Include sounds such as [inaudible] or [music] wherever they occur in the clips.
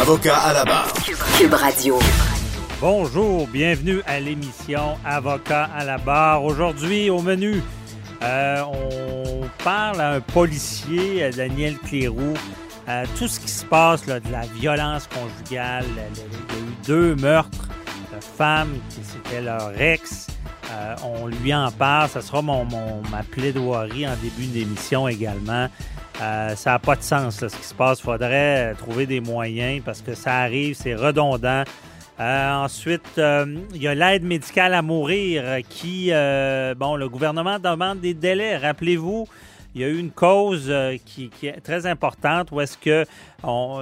Avocat à la barre. Cube Radio. Bonjour, bienvenue à l'émission Avocat à la barre. Aujourd'hui, au menu, euh, on parle à un policier, à Daniel Cléroux, euh, tout ce qui se passe, là, de la violence conjugale. Il y a eu deux meurtres de femmes qui c'était leur ex. Euh, on lui en parle. Ça sera mon, ma plaidoirie en début d'émission également. Euh, ça n'a pas de sens ce qui se passe. Il faudrait trouver des moyens parce que ça arrive, c'est redondant. Euh, ensuite, il y a l'aide médicale à mourir qui, bon, le gouvernement demande des délais. Rappelez-vous, il y a eu une cause euh, qui, est très importante où est-ce que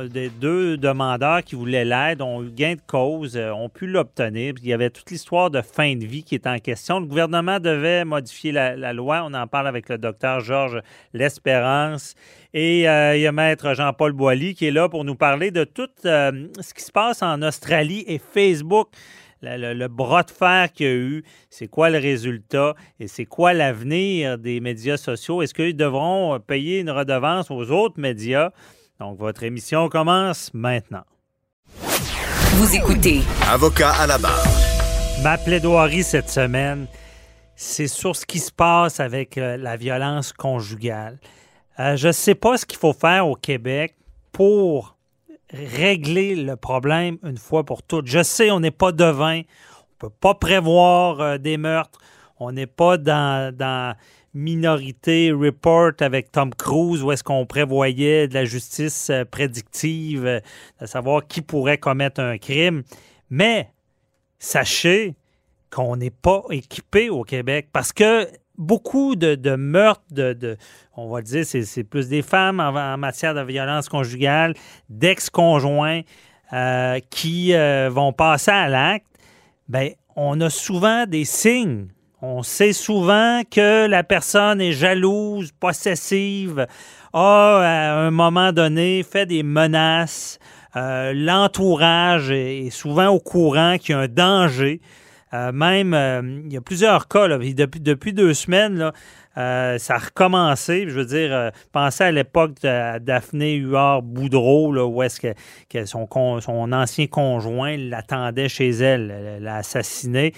des deux demandeurs qui voulaient l'aide ont eu gain de cause, euh, ont pu l'obtenir. Il y avait toute l'histoire de fin de vie qui était en question. Le gouvernement devait modifier la, loi. On en parle avec le docteur Georges L'Espérance. Et euh, il y a maître Jean-Paul Boilly qui est là pour nous parler de tout ce qui se passe en Australie et Facebook. Le, le- le bras de fer qu'il y a eu, c'est quoi le résultat et c'est quoi l'avenir des médias sociaux? Est-ce qu'ils devront payer une redevance aux autres médias? Donc, votre émission commence maintenant. Vous écoutez Avocat à la barre. Ma plaidoirie cette semaine, c'est sur ce qui se passe avec euh, la violence conjugale. Euh, je ne sais pas ce qu'il faut faire au Québec pour régler le problème une fois pour toutes. Je sais, on n'est pas devin, on ne peut pas prévoir euh, des meurtres, on n'est pas dans, dans Minorité Report avec Tom Cruise où est-ce qu'on prévoyait de la justice euh, prédictive, euh, de savoir qui pourrait commettre un crime. Mais sachez qu'on n'est pas équipé au Québec parce que beaucoup de, meurtres, de, on va dire, c'est, plus des femmes en, matière de violence conjugale, d'ex-conjoints euh, qui euh, vont passer à l'acte. Ben, on a souvent des signes. On sait souvent que la personne est jalouse, possessive, a à un moment donné fait des menaces. Euh, L'entourage est souvent au courant qu'il y a un danger. Euh, même, euh, il y a plusieurs cas, depuis, depuis deux semaines, euh, ça a recommencé. Je veux dire, pensez à l'époque de Daphné Huard-Boudreau, là, où est-ce que, son, ancien conjoint l'attendait chez elle, l'a assassiné.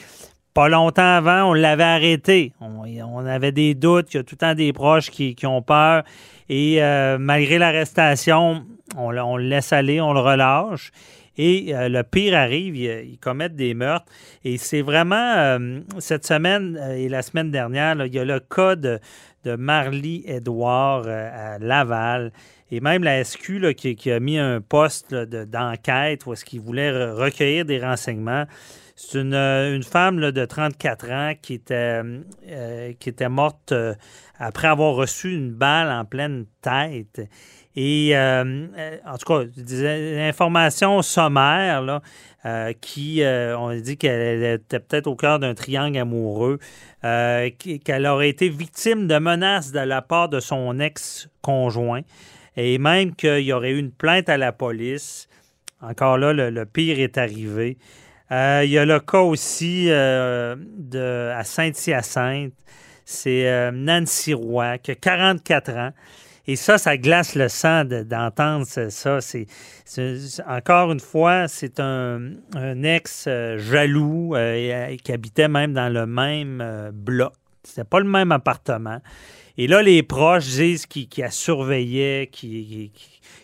Pas longtemps avant, on l'avait arrêté. On, avait des doutes, il y a tout le temps des proches qui, ont peur. Et malgré l'arrestation, on, on le laisse aller, on le relâche. Et euh, le pire arrive, ils, commettent des meurtres. Et c'est vraiment, euh, cette semaine euh, et la semaine dernière, il y a le cas de, de Marlie Edouard à Laval. Et même la SQ qui, a mis un poste d'enquête où est-ce qu'ils voulaient re- recueillir des renseignements. C'est une, une femme de 34 ans qui était, qui était morte après avoir reçu une balle en pleine tête. Et euh, euh, en tout cas, des informations sommaires là, euh, qui, euh, on dit qu'elle était peut-être au cœur d'un triangle amoureux, euh, qu'elle aurait été victime de menaces de la part de son ex-conjoint et même qu'il y aurait eu une plainte à la police. Encore là, le, pire est arrivé. Euh, il y a le cas aussi de, à Saint-Hyacinthe. C'est Nancy Roy, qui a 44 ans. Et ça, ça glace le sang de- d'entendre ça- encore une fois, c'est un, ex euh, jaloux euh, euh, qui habitait même dans le même bloc. C'était pas le même appartement. Et là, les proches disent qu'il qu la surveillait, qu'il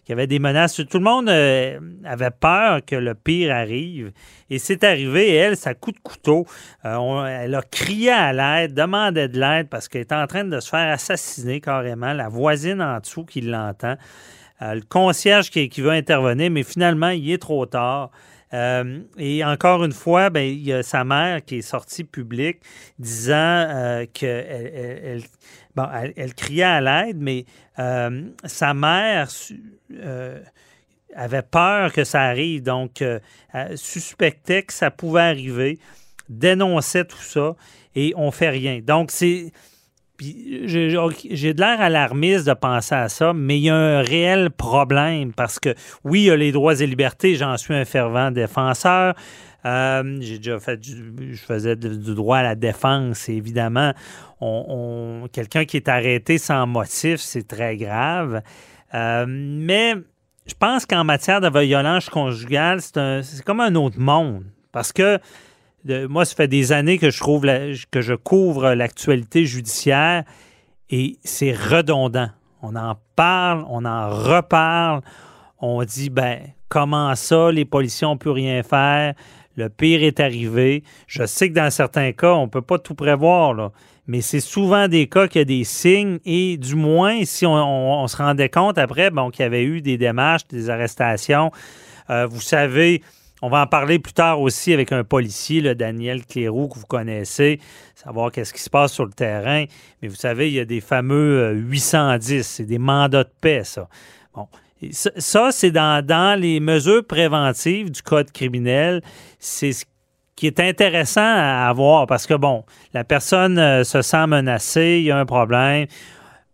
avait des menaces. Tout le monde euh, avait peur que le pire arrive. Et c'est arrivé, elle, ça coup de couteau. Euh, elle a crié à l'aide, demandait de l'aide parce qu'elle était en train de se faire assassiner carrément. La voisine en dessous qui l'entend. Euh, le concierge qui, veut intervenir, mais finalement, il est trop tard. Et encore une fois, ben, il y a sa mère qui est sortie publique disant qu'elle elle, elle- bon, elle- criait à l'aide, mais euh, sa mère euh, avait peur que ça arrive, donc euh, elle suspectait que ça pouvait arriver, dénonçait tout ça, et on fait rien. Donc, c'est... j'ai de l'air alarmiste de penser à ça, mais il y a un réel problème parce que, oui, il y a les droits et libertés, j'en suis un fervent défenseur. Euh, j'ai déjà fait du, je faisais du, droit à la défense, et évidemment. On, Quelqu'un qui est arrêté sans motif, c'est très grave. Euh, mais je pense qu'en matière de violence conjugale, c'est comme un autre monde. Parce que moi, ça fait des années que je trouve la- que je couvre l'actualité judiciaire et c'est redondant. On en parle, on en reparle. On dit, ben, comment ça, les policiers n'ont plus rien faire? Le pire est arrivé. Je sais que dans certains cas, on ne peut pas tout prévoir, mais c'est souvent des cas qu'il y a des signes et du moins, si on, se rendait compte après bon, qu'il y avait eu des démarches, des arrestations, euh, vous savez, on va en parler plus tard aussi avec un policier, le Daniel Cléroux, que vous connaissez, savoir qu'est-ce qui se passe sur le terrain. Mais vous savez, il y a des fameux euh, 810, c'est des mandats de paix, ça. Bon. Ça, c'est dans, les mesures préventives du code criminel. C'est ce qui est intéressant à avoir parce que, bon, la personne euh, se sent menacée, il y a un problème.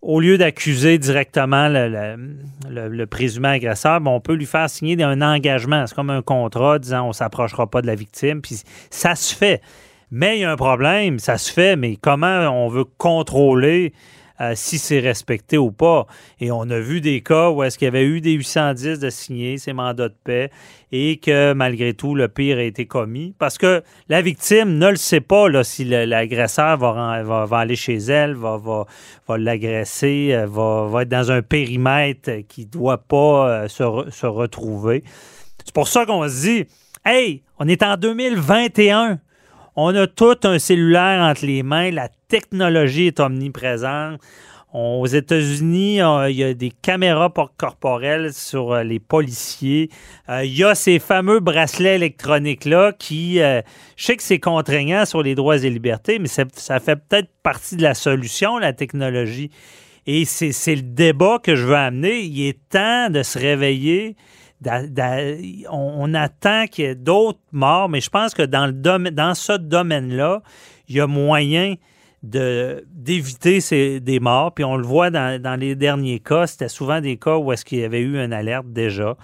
Au lieu d'accuser directement le, le- présumé agresseur, on peut lui faire signer un engagement. C'est comme un contrat disant on ne s'approchera pas de la victime. Puis ça se fait. Mais il y a un problème, ça se fait, mais comment on veut contrôler si c'est respecté ou pas. Et on a vu des cas où est-ce qu'il y avait eu des 810 de signer ces mandats de paix et que malgré tout, le pire a été commis. Parce que la victime ne le sait pas là, si l'agresseur va, aller chez elle, va, l'agresser, euh, va, être dans un périmètre qui ne doit pas euh, se, se retrouver. C'est pour ça qu'on se dit, hey, on est en 2021. On a tout un cellulaire entre les mains. La technologie est omniprésente. Aux États-Unis, euh, il y a des caméras por- corporelles sur euh, les policiers. Euh, il y a ces fameux bracelets électroniques-là qui, je sais que c'est contraignant sur les droits et libertés, mais ça, fait peut-être partie de la solution, la technologie. Et c'est le débat que je veux amener. Il est temps de se réveiller. On, attend qu'il y ait d'autres morts, mais je pense que dans, ce domaine-là, il y a moyen d'éviter des morts. Puis on le voit dans, les derniers cas, c'était souvent des cas où est-ce qu'il y avait eu une alerte déjà.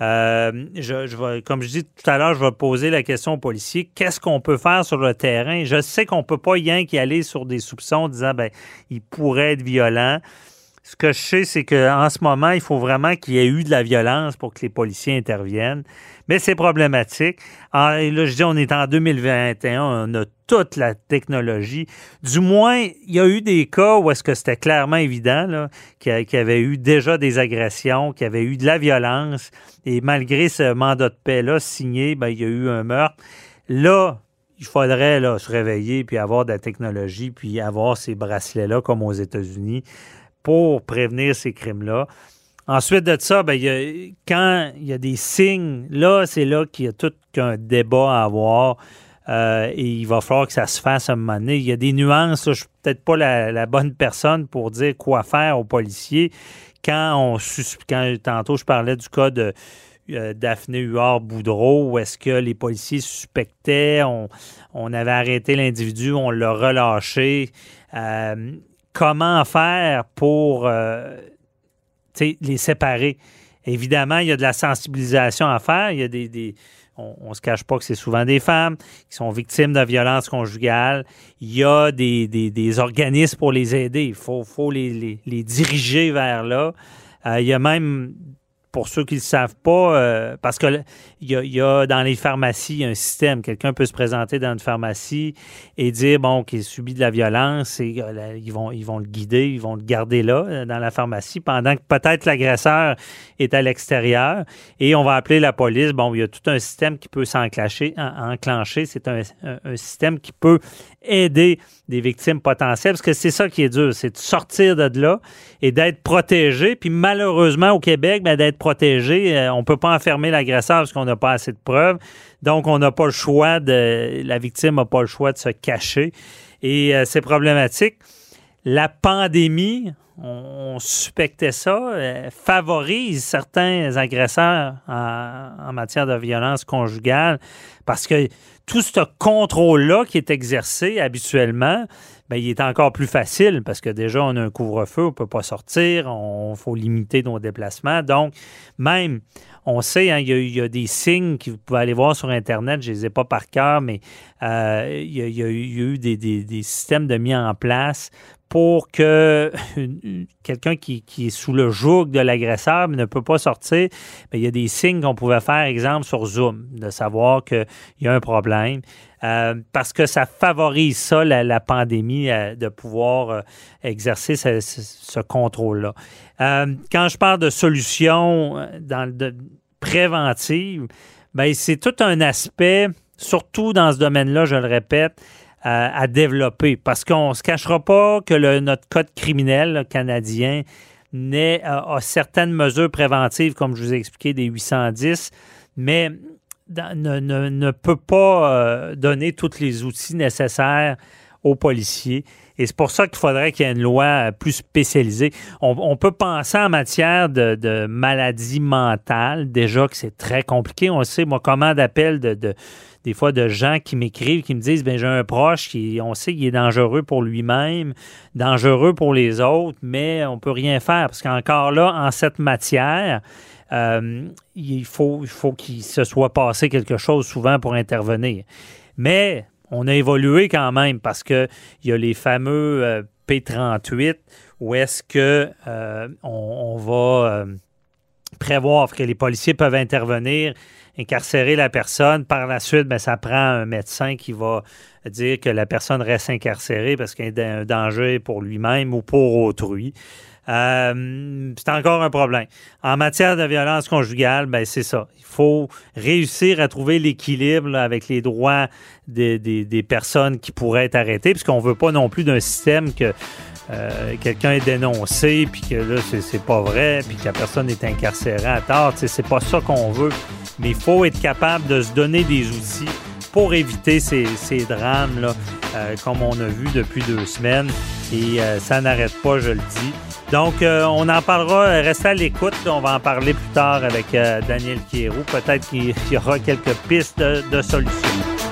Euh, comme je dis tout à l'heure, je vais poser la question aux policiers. Qu'est-ce qu'on peut faire sur le terrain? Je sais qu'on ne peut pas qu'y aller sur des soupçons disant ben, il pourrait être violent. Ce que je sais, c'est qu'en ce moment, il faut vraiment qu'il y ait eu de la violence pour que les policiers interviennent. Mais c'est problématique. Là, je dis, on est en 2021, on a toute la technologie. Du moins, il y a eu des cas où est-ce que c'était clairement évident qu'il y, avait eu déjà des agressions, qu'il y avait eu de la violence. Et malgré ce mandat de paix-là signé, ben, il y a eu un meurtre. Là, il faudrait se réveiller puis avoir de la technologie puis avoir ces bracelets-là comme aux États-Unis pour prévenir ces crimes-là. Ensuite de ça, ben, il y a- quand il y a des signes, là, c'est là qu'il y a tout qu'un débat à avoir. euh, et il va falloir que ça se fasse à un moment donné. Il y a des nuances. là, je suis peut-être pas la, bonne personne pour dire quoi faire aux policiers. Quand on quand tantôt je parlais du cas de euh, Daphné Huard-Boudreau, où est-ce que les policiers suspectaient, on, on avait arrêté l'individu, on l'a relâché. Euh, comment faire pour euh, les séparer? Évidemment, il y a de la sensibilisation à faire. Il y a des, on ne se cache pas que c'est souvent des femmes qui sont victimes de violences conjugales. Il y a des, des- des organismes pour les aider. Il faut, faut les, les- les diriger vers là. Euh, il y a même pour ceux qui ne le savent pas, euh, parce que il y, a, y, a, dans les pharmacies un système. Quelqu'un peut se présenter dans une pharmacie et dire bon qu'il subit de la violence et euh, ils vont ils vont le guider, ils vont le garder là euh, dans la pharmacie pendant que peut-être l'agresseur est à l'extérieur et on va appeler la police. Bon, il y a tout un système qui peut s'enclencher. enclencher. C'est un, un, système qui peut aider des victimes potentielles parce que c'est ça qui est dur, c'est de sortir de là et d'être protégé. Puis malheureusement au Québec, ben, d'être protégé, euh, on peut pas enfermer l'agresseur parce qu'on n'a pas assez de preuves. Donc on n'a pas le choix de, la victime n'a pas le choix de se cacher et euh, c'est problématique. La pandémie, on, suspectait ça, euh, favorise certains agresseurs en, matière de violence conjugale parce que tout ce contrôle-là qui est exercé habituellement, bien, il est encore plus facile parce que déjà, on a un couvre-feu, on ne peut pas sortir, il faut limiter nos déplacements. Donc, même, on sait, hein, il, y a, des signes que vous pouvez aller voir sur Internet, je ne les ai pas par cœur, mais euh, il, y a, eu des, des, systèmes de mis en place pour que quelqu'un qui, est sous le joug de l'agresseur ne peut pas sortir, mais il y a des signes qu'on pouvait faire, exemple, sur Zoom, de savoir qu'il y a un problème. Euh, parce que ça favorise ça, la, pandémie, euh, de pouvoir euh, exercer ce, contrôle-là. quand je parle de solutions dans, de, préventives, ben, c'est tout un aspect, surtout dans ce domaine-là, je le répète, à développer. Parce qu'on ne se cachera pas que notre code criminel canadien a, certaines mesures préventives, comme je vous ai expliqué, des 810, mais ne, ne, peut pas euh, donner tous les outils nécessaires aux policiers. Et c'est pour ça qu'il faudrait qu'il y ait une loi plus spécialisée. On, peut penser en matière de, de maladie mentale, déjà que c'est très compliqué. On sait, moi, comment d'appels de des fois de gens qui m'écrivent, qui me disent ben j'ai un proche qui, on sait qu'il est dangereux pour lui-même, dangereux pour les autres, mais on peut rien faire parce qu'encore là, en cette matière, euh, il faut, il faut qu'il se soit passé quelque chose souvent pour intervenir. Mais on a évolué quand même parce que il y a les fameux euh, P38 où est-ce que euh, on, va prévoir que les policiers peuvent intervenir incarcérer la personne. Par la suite, ben, ça prend un médecin qui va dire que la personne reste incarcérée parce qu'il y a un danger pour lui-même ou pour autrui. Euh, c'est encore un problème. En matière de violence conjugale, ben c'est ça. Il faut réussir à trouver l'équilibre avec les droits des, des, personnes qui pourraient être arrêtées, puisqu'on ne veut pas non plus d'un système que euh, quelqu'un est dénoncé, puis que là, c'est pas vrai, puis que la personne est incarcérée à tort. C'est pas ça qu'on veut. Mais il faut être capable de se donner des outils pour éviter ces, drames-là, euh, comme on a vu depuis deux semaines. Et euh, ça n'arrête pas, je le dis. Donc, on en parlera, restez à l'écoute. On va en parler plus tard avec Daniel Kierou. Peut-être qu'il [laughs] y aura quelques pistes de solutions.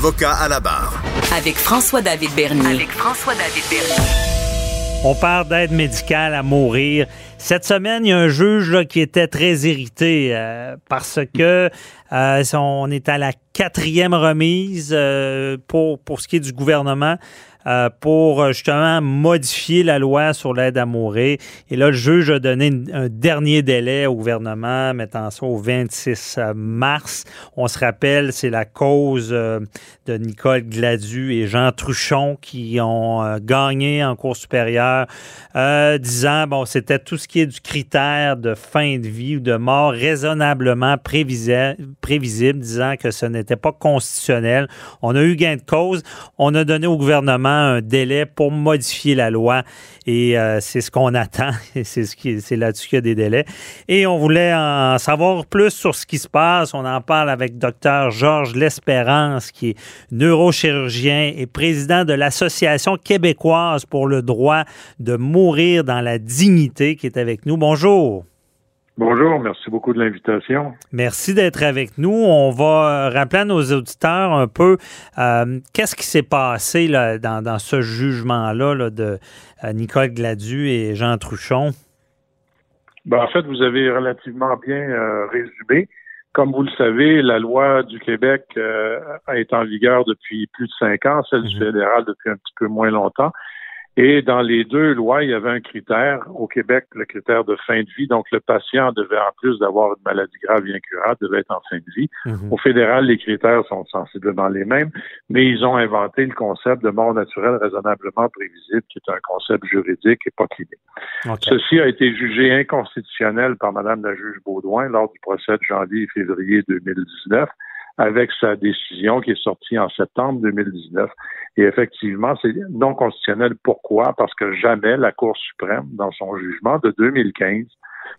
Avocat à la barre. Avec François-David Bernier. Avec François-David Bernier. On parle d'aide médicale à mourir. Cette semaine, il y a un juge qui était très irrité euh, parce que euh, on est à la quatrième remise euh, pour, pour ce qui est du gouvernement. Euh, pour euh, justement modifier la loi sur l'aide à mourir. Et là, le juge a donné un dernier délai au gouvernement, mettant ça au 26 euh, mars. On se rappelle, c'est la cause de Nicole Gladu et Jean Truchon qui ont gagné en cours supérieure, disant, bon, c'était tout ce qui est du critère de fin de vie ou de mort raisonnablement prévisible, prévisible disant que ce n'était pas constitutionnel. On a eu gain de cause. On a donné au gouvernement un délai pour modifier la loi et euh, c'est ce qu'on attend. [laughs] C'est c'est là-dessus qu'il y a des délais. Et on voulait en savoir plus sur ce qui se passe. On en parle avec Dr Georges L'Espérance, qui est neurochirurgien et président de l'Association québécoise pour le droit de mourir dans la dignité, qui est avec nous. Bonjour. Bonjour, merci beaucoup de l'invitation. Merci d'être avec nous. On va rappeler à nos auditeurs un peu euh, qu'est-ce qui s'est passé là, dans, ce jugement-là de euh, Nicole Gladu et Jean Truchon? Ben, en fait, vous avez relativement bien euh, résumé. Comme vous le savez, la loi du Québec est en vigueur depuis plus de cinq ans, celle du mhm. fédéral depuis un petit peu moins longtemps. Et dans les deux lois, il y avait un critère. Au Québec, le critère de fin de vie. Donc, le patient devait, en plus d'avoir une maladie grave et incurable, devait être en fin de vie. Mhm. Au fédéral, les critères sont sensiblement les mêmes, mais ils ont inventé le concept de mort naturelle raisonnablement prévisible, qui est un concept juridique et pas clinique. Ceci a été jugé inconstitutionnel par Madame la juge Baudouin lors du procès de janvier et février 2019 avec sa décision qui est sortie en septembre 2019. Et effectivement, c'est non constitutionnel. Pourquoi? Parce que jamais la Cour suprême, dans son jugement de 2015,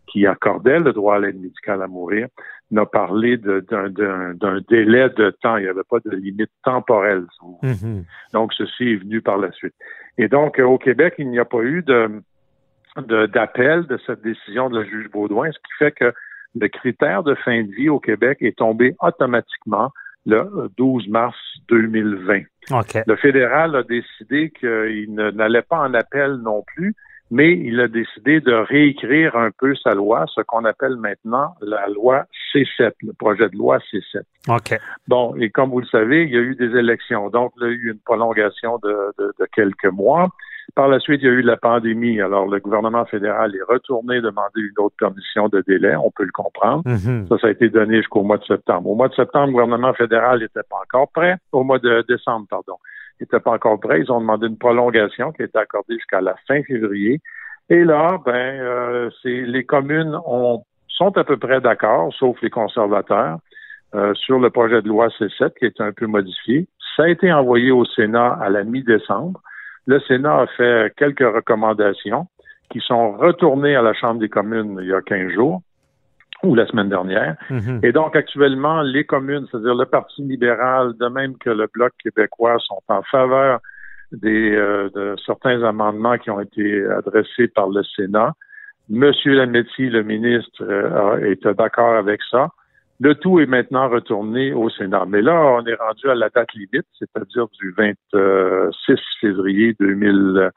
qui accordait le droit à l'aide médicale à mourir, n'a parlé d'un délai de temps. Il n'y avait pas de limite temporelle. Mm-hmm. Donc, ceci est venu par la suite. Et donc, au Québec, il n'y a pas eu de d'appel de, de cette décision de la juge Baudouin, ce qui fait que le critère de fin de vie au Québec est tombé automatiquement le 12 mars 2020. Le fédéral a décidé qu'il n'allait pas en appel non plus, mais il a décidé de réécrire un peu sa loi, ce qu'on appelle maintenant la loi C7, le projet de loi C7. OK. Bon, et comme vous le savez, il y a eu des élections, donc il y a eu une prolongation de quelques mois. Par la suite, il y a eu la pandémie. Alors, le gouvernement fédéral est retourné demander une autre permission de délai. On peut le comprendre. Mhm. Ça, ça a été donné jusqu'au mois de septembre. Au mois de septembre, le gouvernement fédéral n'était pas encore prêt. Au mois de décembre, pardon. Pas encore prêt. Ils ont demandé une prolongation qui a été accordée jusqu'à la fin février. Et là, ben, euh, c'est les communes ont, sont à peu près d'accord, sauf les conservateurs, euh, sur le projet de loi C7 qui est un peu modifié. Ça a été envoyé au Sénat à la mi-décembre. Le Sénat a fait quelques recommandations qui sont retournées à la Chambre des communes il y a 15 jours ou la semaine dernière. Mhm. Et donc, actuellement, les communes, c'est-à-dire le Parti libéral, de même que le Bloc québécois, sont en faveur des, euh, de certains amendements qui ont été adressés par le Sénat. Monsieur Lametti, le ministre, euh, est d'accord avec ça. Le tout est maintenant retourné au Sénat. Mais là, on est rendu à la date limite, c'est-à-dire du 26 février 2000,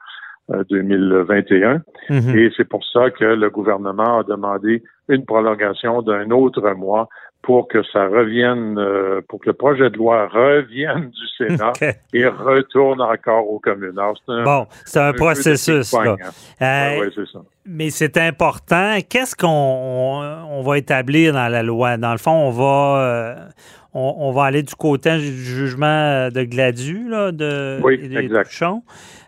2021. Euh, mhm. Et c'est pour ça que le gouvernement a demandé une prolongation d'un autre mois pour que ça revienne, euh, pour que le projet de loi revienne du Sénat [laughs] et retourne encore aux communes. bon, c'est un, processus. Là. Hein. Euh, ça. Mais c'est important. Qu'est-ce qu'on on, va établir dans la loi? Dans le fond, on va, euh, on, va aller du côté du jugement de Gladu, là, de, oui, exact.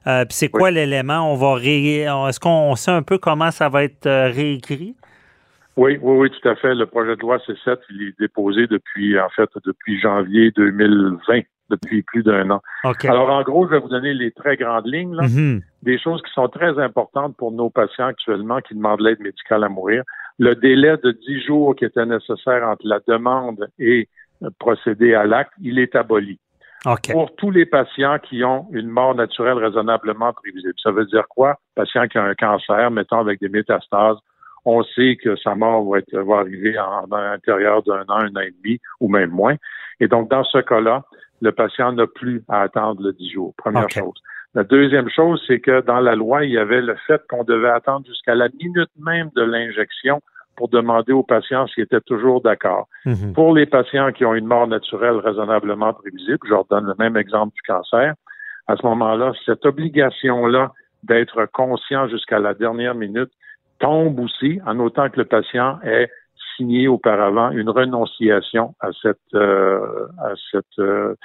Puis c'est quoi l'élément? On va ré... Est-ce qu'on sait un peu comment ça va être réécrit? Oui, oui, oui, tout à fait. Le projet de loi C7, il est déposé depuis, en fait, depuis janvier 2020, depuis plus d'un an. Alors, en gros, je vais vous donner les très grandes lignes, là, mm-hmm. des choses qui sont très importantes pour nos patients actuellement qui demandent l'aide médicale à mourir. Le délai de 10 jours qui était nécessaire entre la demande et procéder à l'acte, il est aboli. Pour tous les patients qui ont une mort naturelle raisonnablement prévisible. Ça veut dire quoi? Patient qui a un cancer, mettons avec des métastases, on sait que sa mort va, être, va arriver en, l'intérieur d'un an, un an et demi ou même moins. Et donc, dans ce cas-là, le patient n'a plus à attendre le 10 jours. Première chose. La deuxième chose, c'est que dans la loi, il y avait le fait qu'on devait attendre jusqu'à la minute même de l'injection pour demander aux patients s'ils étaient toujours d'accord. Mhm. Pour les patients qui ont une mort naturelle raisonnablement prévisible, je leur donne le même exemple du cancer, à ce moment-là, cette obligation-là d'être conscient jusqu'à la dernière minute tombe aussi en autant que le patient ait signé auparavant une renonciation à cette euh, à cette euh,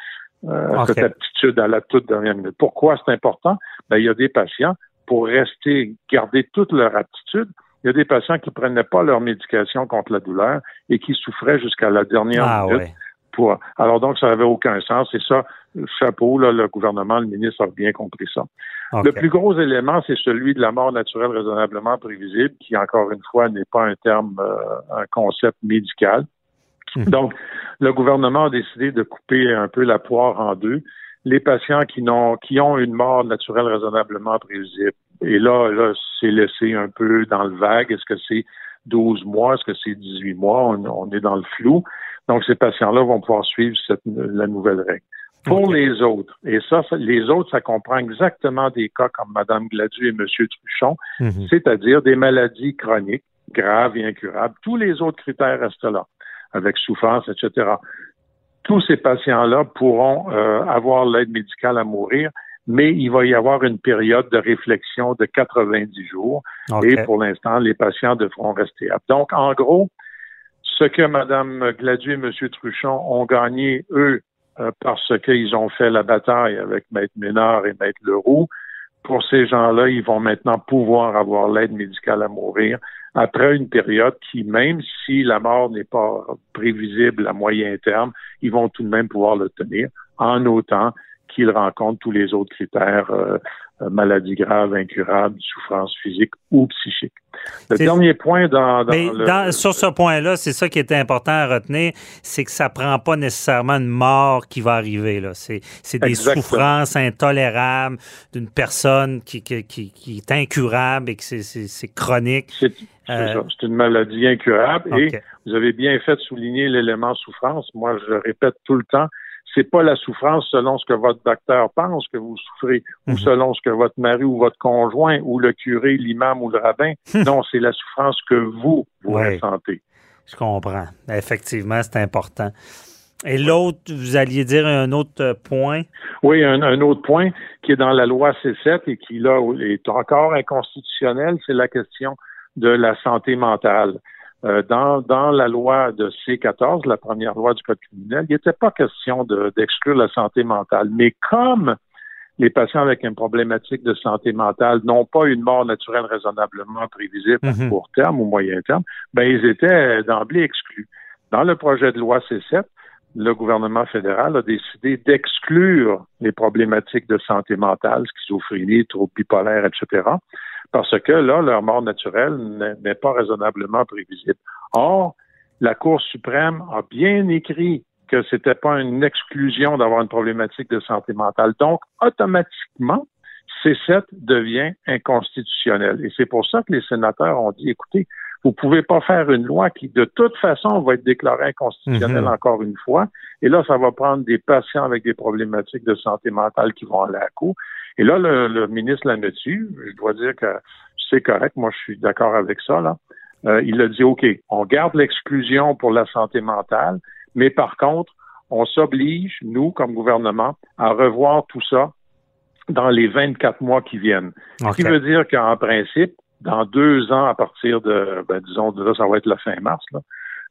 cette aptitude à la toute dernière minute. Pourquoi c'est important? Ben, il y a des patients, pour rester, garder toute leur aptitude, il y a des patients qui prenaient pas leur médication contre la douleur et qui souffraient jusqu'à la dernière ah, minute. pour. Alors donc, ça n'avait aucun sens. Et ça, chapeau, là, le gouvernement, le ministre a bien compris ça. Le plus gros élément, c'est celui de la mort naturelle raisonnablement prévisible, qui, encore une fois, n'est pas un terme, euh, un concept médical. Mhm. Donc, le gouvernement a décidé de couper un peu la poire en deux. Les patients qui, n'ont, qui ont une mort naturelle raisonnablement prévisible. Et là, là, c'est laissé un peu dans le vague. Est-ce que c'est 12 mois? Est-ce que c'est 18 mois? On, on est dans le flou. Donc, ces patients-là vont pouvoir suivre cette, la nouvelle règle. Pour les autres, et ça, ça- les autres, ça comprend exactement des cas comme Mme Gladu et M. Truchon, Mhm. c'est-à-dire des maladies chroniques, graves et incurables. Tous les autres critères restent là, avec souffrance, etc. Tous ces patients-là pourront euh, avoir l'aide médicale à mourir, mais il va y avoir une période de réflexion de 90 jours. Et pour l'instant, les patients devront rester aptes. Donc, en gros, ce que Mme Gladu et M. Truchon ont gagné, eux, euh, parce qu'ils ont fait la bataille avec Maître Ménard et Maître Leroux, pour ces gens-là, ils vont maintenant pouvoir avoir l'aide médicale à mourir après une période qui, même si la mort n'est pas prévisible à moyen terme, ils vont tout de même pouvoir l'obtenir en autant qu'ils rencontrent tous les autres critères, euh, euh, maladies graves, incurables, souffrance physique ou psychique. Le dernier point dans, dans Mais le... dans- sur ce point-là, c'est ça qui était important à retenir, c'est que ça prend pas nécessairement une mort qui va arriver. là. C'est des Exactement. souffrances intolérables d'une personne qui, qui, qui, qui est incurable et que c'est- chronique. C'est Euh, c'est une maladie incurable et vous avez bien fait de souligner l'élément souffrance. Moi, je le répète tout le temps, c'est pas la souffrance selon ce que votre docteur pense que vous souffrez Mhm. ou selon ce que votre mari ou votre conjoint ou le curé, l'imam ou le rabbin. [laughs] non, c'est la souffrance que vous, vous ressentez. Je comprends. Effectivement, c'est important. Et l'autre, vous alliez dire un autre point? Oui, un, un autre point qui est dans la loi C7 et qui, là, est encore inconstitutionnel, c'est la question de la santé mentale. Euh, dans, dans la loi de C14, la première loi du Code criminel, il n'était pas question de- d'exclure la santé mentale. Mais comme les patients avec une problématique de santé mentale n'ont pas une mort naturelle raisonnablement prévisible à Mhm. court terme ou moyen terme, ben ils étaient d'emblée exclus. Dans le projet de loi C7, le gouvernement fédéral a décidé d'exclure les problématiques de santé mentale, schizophrénie, troubles bipolaires, etc., parce que là, leur mort naturelle n'est- pas raisonnablement prévisible. Or, la Cour suprême a bien écrit que c'était pas une exclusion d'avoir une problématique de santé mentale. Donc, automatiquement, C7 devient inconstitutionnel. Et c'est pour ça que les sénateurs ont dit, écoutez, vous pouvez pas faire une loi qui, de toute façon, va être déclarée inconstitutionnelle Mhm. encore une fois. Et là, ça va prendre des patients avec des problématiques de santé mentale qui vont aller à la cour. Et là, le, le ministre l'a dessus. Je dois dire que c'est correct. Moi, je suis d'accord avec ça. Là. Euh, il a dit, OK, on garde l'exclusion pour la santé mentale, mais par contre, on s'oblige, nous, comme gouvernement, à revoir tout ça dans les 24 mois qui viennent. Ce qui veut dire qu'en principe, dans deux ans, à partir de, ben, disons, de là, ça va être la fin mars, là,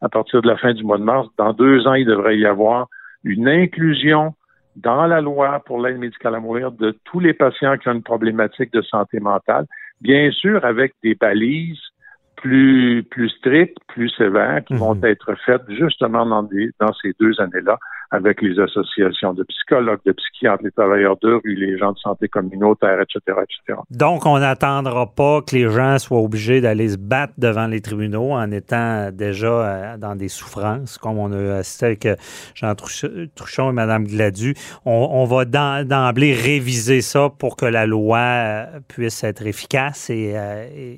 à partir de la fin du mois de mars, dans deux ans, il devrait y avoir une inclusion dans la loi pour l'aide médicale à mourir de tous les patients qui ont une problématique de santé mentale, bien sûr avec des balises plus, plus strictes, plus sévères, qui vont Mhm. être faites justement dans, des, dans ces deux années-là avec les associations de psychologues, de psychiatres, les travailleurs de rue, les gens de santé communautaire, etc., etc. Donc, on n'attendra pas que les gens soient obligés d'aller se battre devant les tribunaux en étant déjà euh, dans des souffrances, comme on a assisté avec euh, Jean Truch- Truchon et Mme Gladu. On, on va d'em- d'emblée réviser ça pour que la loi euh, puisse être efficace et,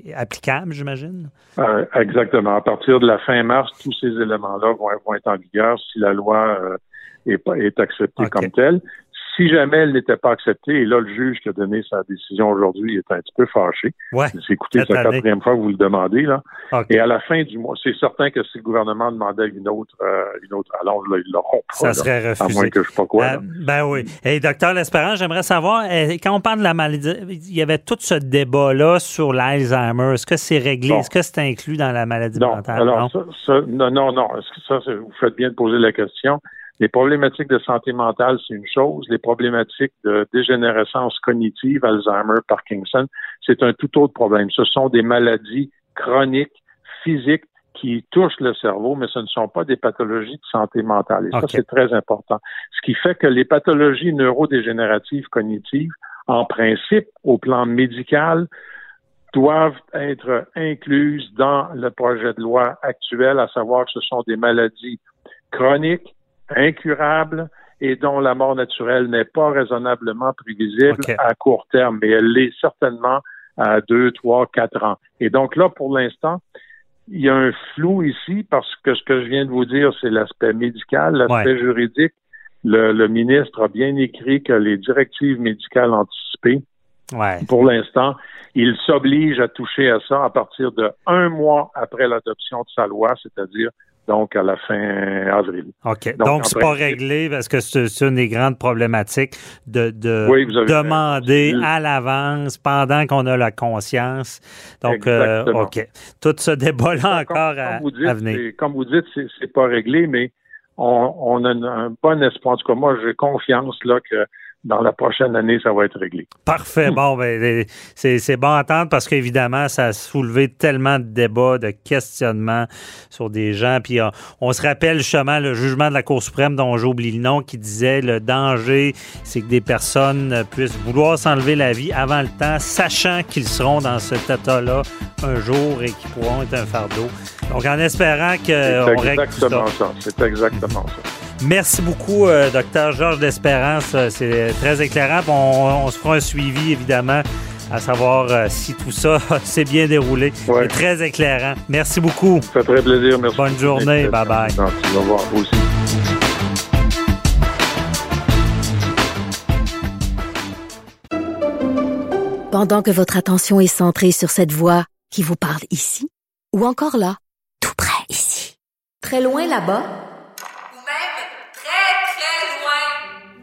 et applicable, j'imagine? Euh, exactement. À partir de la fin mars, tous ces éléments-là vont, vont être en vigueur si la loi euh, est, est acceptée comme telle. Si jamais elle n'était pas acceptée, et là, le juge qui a donné sa décision aujourd'hui est un petit peu fâché. Ouais. C'est écoutez, c'est la quatrième fois que vous le demandez, là. OK. Et à la fin du mois, c'est certain que si le gouvernement demandait une autre, euh, une autre allonge, là, ils l'auront pas. Ça là. serait à refusé. moins que je sais pas quoi. Euh, ben oui. Et docteur L'Espérance, j'aimerais savoir, euh, quand on parle de la maladie, il y avait tout ce débat-là sur l'Alzheimer. Est-ce que c'est réglé? Bon. Est-ce que c'est inclus dans la maladie Non, mentale? alors Non? ça, ça- non, non, non. Est-ce que ça, vous faites bien de poser la question. Les problématiques de santé mentale, c'est une chose. Les problématiques de dégénérescence cognitive, Alzheimer, Parkinson, c'est un tout autre problème. Ce sont des maladies chroniques, physiques, qui touchent le cerveau, mais ce ne sont pas des pathologies de santé mentale. Et ça, c'est très important. Ce qui fait que les pathologies neurodégénératives cognitives, en principe, au plan médical, doivent être incluses dans le projet de loi actuel, à savoir que ce sont des maladies chroniques, incurables et dont la mort naturelle n'est pas raisonnablement prévisible à court terme, mais elle l'est certainement à deux, trois, quatre ans. Et donc là, pour l'instant, il y a un flou ici parce que ce que je viens de vous dire, c'est l'aspect médical, l'aspect Ouais. juridique. Le, le ministre a bien écrit que les directives médicales anticipées, Ouais. pour l'instant, il s'oblige à toucher à ça à partir de un mois après l'adoption de sa loi, c'est-à-dire donc à la fin avril. OK. Donc, c'est pas réglé parce que c'est une des grandes problématiques de, de Oui, demander à l'avance pendant qu'on a la conscience. Donc, euh. OK. Tout ce débat-là encore comme à, dites, à venir. Comme vous dites, c'est- pas réglé, mais on, on a un bon espoir. En tout cas, moi, j'ai confiance là que dans la prochaine année, ça va être réglé. Parfait. Bon, ben, c'est c'est bon à entendre parce qu'évidemment, ça a soulevé tellement de débats, de questionnements sur des gens. Puis on, on se rappelle justement le jugement de la Cour suprême dont j'oublie le nom qui disait le danger, c'est que des personnes euh, puissent vouloir s'enlever la vie avant le temps, sachant qu'ils seront dans cet état-là un jour et qu'ils pourront être un fardeau. Donc, en espérant C'est qu'on règle tout ça. exactement ça. C'est exactement ça. Merci beaucoup, euh, docteur Georges d'Espérance. Euh, C'est très éclairant. On, on se fera un suivi, évidemment, à savoir euh, si tout ça [laughs] s'est bien déroulé. Ouais. C'est très éclairant. Merci beaucoup. Ça fait très plaisir. Merci. Bonne journée. Bye-bye. Au revoir. Vous aussi. Pendant que votre attention est centrée sur cette voix qui vous parle ici, ou encore là, tout près ici, très loin là-bas, Ou même très, très loin.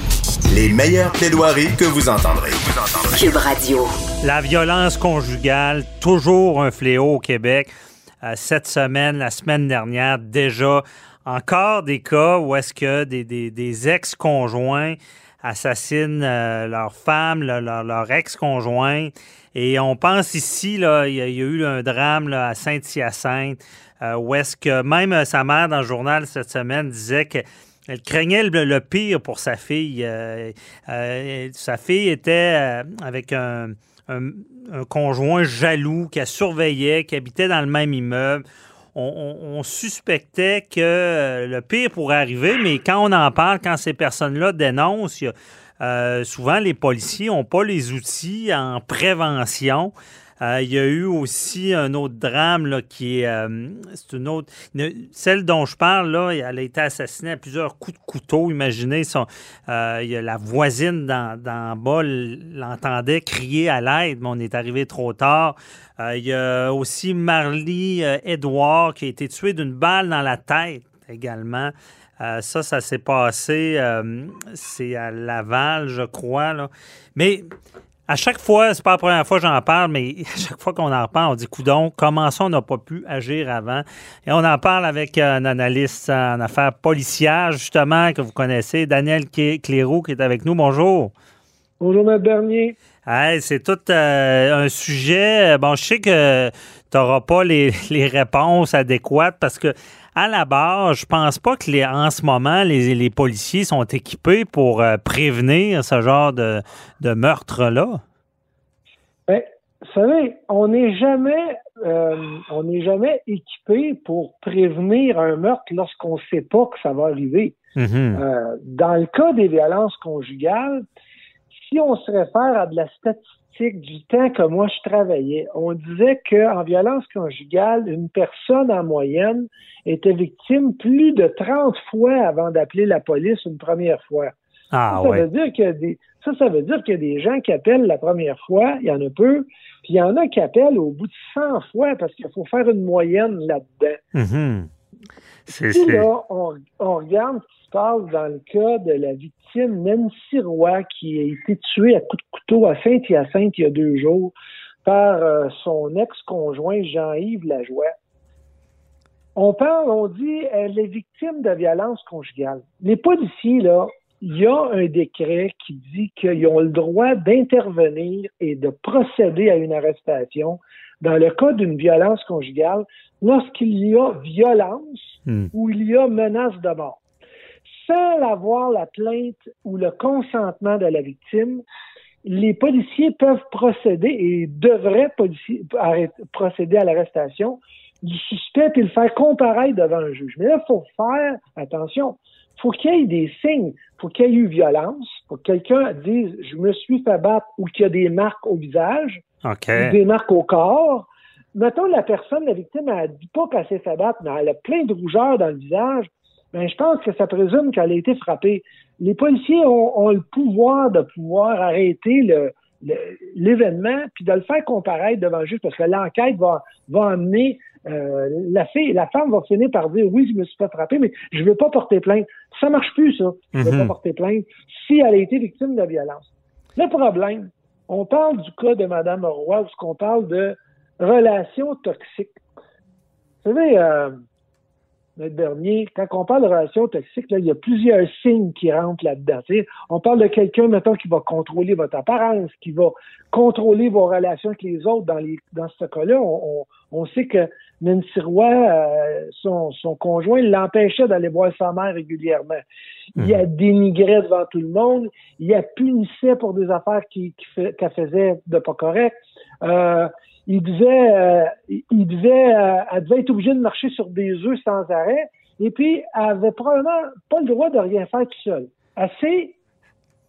Les meilleures plaidoiries que vous entendrez. Cube Radio. La violence conjugale, toujours un fléau au Québec. Euh, cette semaine, la semaine dernière, déjà, encore des cas où est-ce que des, des- des ex-conjoints assassinent euh, leur femme, le- leur, leur ex-conjoint. Et on pense ici, là, il y, a- il y a eu un drame là, à Saint-Hyacinthe, euh, où est-ce que même euh, sa mère, dans le journal cette semaine, disait que elle craignait le, pire pour sa fille. Euh, euh, sa fille était euh, avec un, conjoint jaloux qu'elle surveillait, qui habitait dans le même immeuble. On, suspectait que le pire pourrait arriver, mais quand on en parle, quand ces personnes-là dénoncent, souvent les policiers n'ont pas les outils en prévention. Euh, il y a eu aussi un autre drame là, qui est. euh, c'est une autre. celle dont je parle, là, elle a été assassinée à plusieurs coups de couteau. Imaginez, son, euh, il y a la voisine d'en d'en bas l'entendait crier à l'aide, mais on est arrivé trop tard. Il y a aussi Marlie euh, Edouard qui a été tuée d'une balle dans la tête également. Ça, ça s'est passé, c'est à Laval, je crois. Là. Mais à chaque fois, c'est pas la première fois que j'en parle, mais [laughs] à chaque fois qu'on en parle, on dit coudon, comment ça on n'a pas pu agir avant? Et on en parle avec un analyste en affaires policières, justement, que vous connaissez, Daniel Clé- Cléroux, qui est avec nous. Bonjour. Bonjour, M. Bernier. Hey, c'est tout euh, un sujet. Bon, je sais que tu n'auras pas les, [laughs] les réponses adéquates parce que à la base, je pense pas que les, en ce moment, les, les policiers sont équipés pour euh, prévenir ce genre de, de meurtre-là. Ben, vous savez, on n'est jamais, euh, on n'est jamais équipé pour prévenir un meurtre lorsqu'on ne sait pas que ça va arriver. Mhm. Euh, dans le cas des violences conjugales, si on se réfère à de la statistique du temps que moi je travaillais, on disait qu'en violence conjugale, une personne en moyenne était victime plus de 30 fois avant d'appeler la police une première fois. Ah ça, ça ouais. veut dire a des, ça, ça veut dire qu'il y a des gens qui appellent la première fois, il y en a peu, puis il y en a qui appellent au bout de 100 fois parce qu'il faut faire une moyenne là-dedans. Puis là, on, on regarde passe dans le cas de la victime Nancy Roy, qui a été tuée à coups de couteau à Saint-Hyacinthe il y a deux jours par euh, son ex-conjoint Jean-Yves Lajoie. On parle, on dit, elle est victime de violence conjugale. Les policiers, là, il y a un décret qui dit qu'ils ont le droit d'intervenir et de procéder à une arrestation dans le cas d'une violence conjugale lorsqu'il y a violence Hmm. ou il y a menace de mort. Sans avoir la plainte ou le consentement de la victime, les policiers peuvent procéder et devraient procéder à l'arrestation du suspect et le faire comparaître devant un juge. Mais là, il faut faire attention. faut qu'il y ait des signes. faut qu'il y ait eu violence. faut que quelqu'un dise « je me suis fait battre » ou qu'il y a des marques au visage ou des marques au corps. Mettons, la personne, la victime, elle dit pas qu'elle s'est fait battre, mais elle a plein de rougeurs dans le visage. Ben, je pense que ça présume qu'elle a été frappée. Les policiers ont, ont le pouvoir de pouvoir arrêter le- le- l'événement puis de le faire comparaître devant le juge parce que l'enquête va, va amener euh, la fille, la femme va finir par dire oui, je me suis fait frapper, mais je veux pas porter plainte. Ça marche plus, ça. Je veux pas porter plainte si elle a été victime de violence. Le problème, on parle du cas de Mme Roy, où on parle de relations toxiques. Vous savez, euh, dernier, quand on parle de relations toxiques, là, il y a plusieurs signes qui rentrent là-dedans. On parle de quelqu'un, mettons, qui va contrôler votre apparence, qui va contrôler vos relations avec les autres. Dans, les, dans ce cas-là, on, on- on sait que Nancy Roy, euh, son, son conjoint, l'empêchait d'aller voir sa mère régulièrement. Il la dénigrait devant tout le monde. Il la punissait pour des affaires qu'elle faisait de pas correct. Euh, il devait, euh, il il devait, euh, elle devait être obligée de marcher sur des œufs sans arrêt. Et puis, elle avait probablement pas le droit de rien faire tout seul. Elle s'est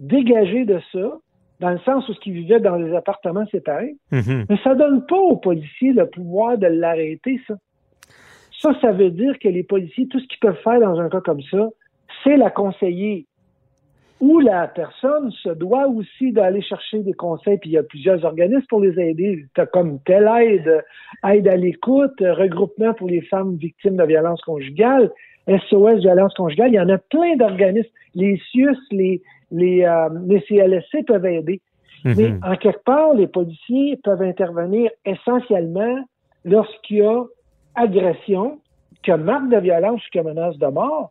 dégagée de ça, dans le sens où ce qui vivait dans les appartements séparés. Mhm. Mais ça donne pas aux policiers le pouvoir de l'arrêter, ça. Ça, ça veut dire que les policiers, tout ce qu'ils peuvent faire dans un cas comme ça, c'est la conseiller. Ou la personne se doit aussi d'aller chercher des conseils, puis il y a plusieurs organismes pour les aider. T'as comme telle aide, aide à l'écoute, regroupement pour les femmes victimes de violences conjugales, SOS violence conjugale, il y en a plein d'organismes. Les CIUS, les, les, euh, les CLSC peuvent aider. Mais Mhm. en quelque part, les policiers peuvent intervenir essentiellement lorsqu'il y a agression, qu'il y a marque de violence ou qu'il y a menace de mort.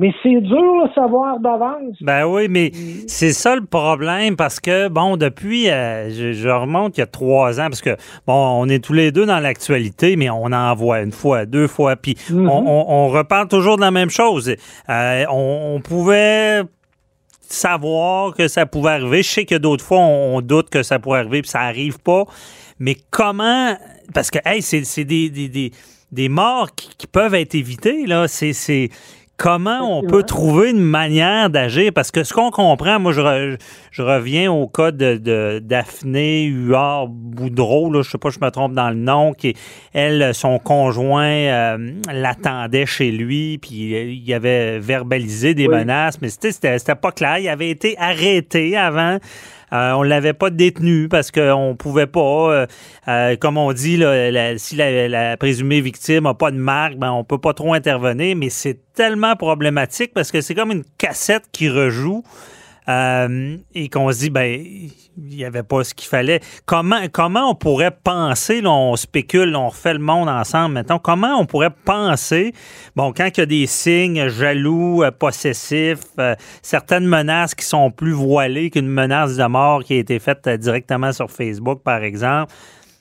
Mais c'est dur de savoir d'avance. Ben oui, mais c'est ça le problème parce que, bon, depuis, euh, je, je remonte il y a trois ans, parce que, bon, on est tous les deux dans l'actualité, mais on en voit une fois, deux fois, puis on, on- on reparle toujours de la même chose. Euh, on, on pouvait savoir que ça pouvait arriver. Je sais que d'autres fois, on, on doute que ça pourrait arriver, puis ça arrive pas. Mais comment... Parce que, hey, c'est c'est des, des, des, des morts qui, qui peuvent être évitées, là. C'est... Comment on peut trouver une manière d'agir? Parce que ce qu'on comprend, moi, je, re- je reviens au cas de, de Daphné Huard Boudreau, là, je sais pas, je me trompe dans le nom, qui, elle, son conjoint euh, l'attendait chez lui, puis euh, il avait verbalisé des Oui. menaces, mais c'était pas clair. Il avait été arrêté avant. Euh, on l'avait pas détenu parce qu'on pouvait pas, euh, euh, comme on dit, là, si la, présumée victime n'a pas de marque, ben, on peut pas trop intervenir, mais c'est tellement problématique parce que c'est comme une cassette qui rejoue. Euh, et qu'on se dit, ben, il n'y avait pas ce qu'il fallait. Comment, comment on pourrait penser, là, on spécule, on refait le monde ensemble maintenant, comment on pourrait penser, bon, quand il y a des signes jaloux, euh, possessifs, euh, certaines menaces qui sont plus voilées qu'une menace de mort qui a été faite directement sur Facebook, par exemple,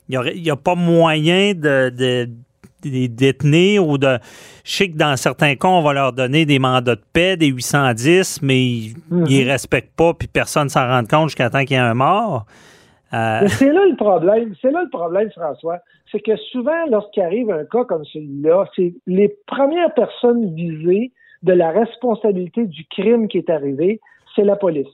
il n'y a pas moyen de, de, de les détenir ou de. Je sais que dans certains cas, on va leur donner des mandats de paix, des 810, mais ils ne les respectent pas, puis personne ne s'en rend compte jusqu'à temps qu'il y ait un mort. Euh, c'est là le problème. C'est là le problème, François. C'est que souvent, lorsqu'il arrive un cas comme celui-là, c'est les premières personnes visées de la responsabilité du crime qui est arrivé, c'est la police.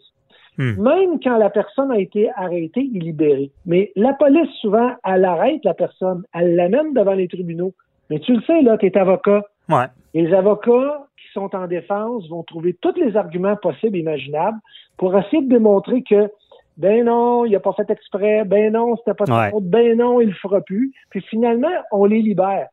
Hmm. Même quand la personne a été arrêtée et libérée. Mais la police, souvent, elle arrête la personne, elle l'amène devant les tribunaux. Mais tu le sais, là, tu es avocat. ouais. Les avocats qui sont en défense vont trouver tous les arguments possibles et imaginables pour essayer de démontrer que ben non, il a pas fait exprès, ben non, c'était pas de Ouais. faute, ben non, il le fera plus. Puis finalement, on les libère.